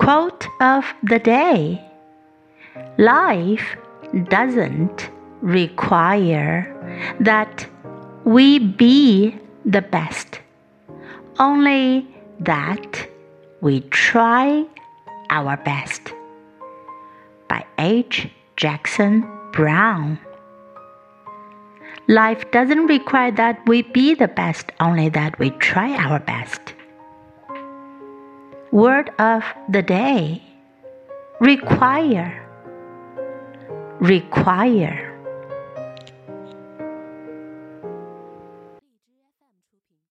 Quote of the day Life doesn't require that we be the best, only that we try our best. By H. Jackson Brown. Life doesn't require that we be the best, only that we try our best. Word of the day require, require.